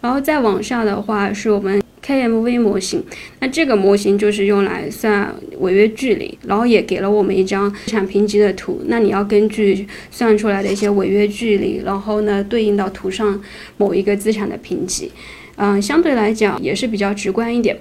然后再往下的话是我们 kmv 模型。那这个模型就是用来算违约距离然后也给了我们一张资产评级的图那你要根据算出来的一些违约距离然后呢对应到图上某一个资产的评级。嗯相对来讲也是比较直观一点。